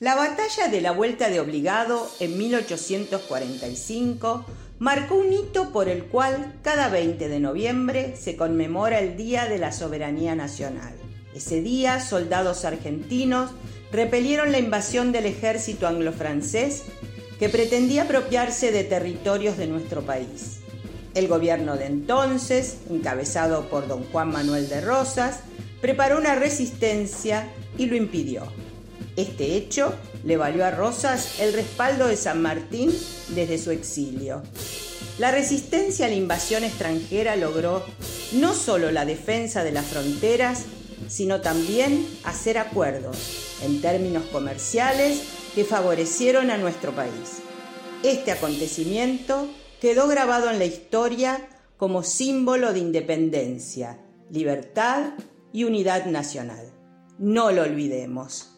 La batalla de la Vuelta de Obligado en 1845 marcó un hito por el cual cada 20 de noviembre se conmemora el Día de la Soberanía Nacional. Ese día, soldados argentinos repelieron la invasión del ejército anglo-francés que pretendía apropiarse de territorios de nuestro país. El gobierno de entonces, encabezado por don Juan Manuel de Rosas, preparó una resistencia y lo impidió. Este hecho le valió a Rosas el respaldo de San Martín desde su exilio. La resistencia a la invasión extranjera logró no solo la defensa de las fronteras, sino también hacer acuerdos en términos comerciales que favorecieron a nuestro país. Este acontecimiento quedó grabado en la historia como símbolo de independencia, libertad y unidad nacional. No lo olvidemos.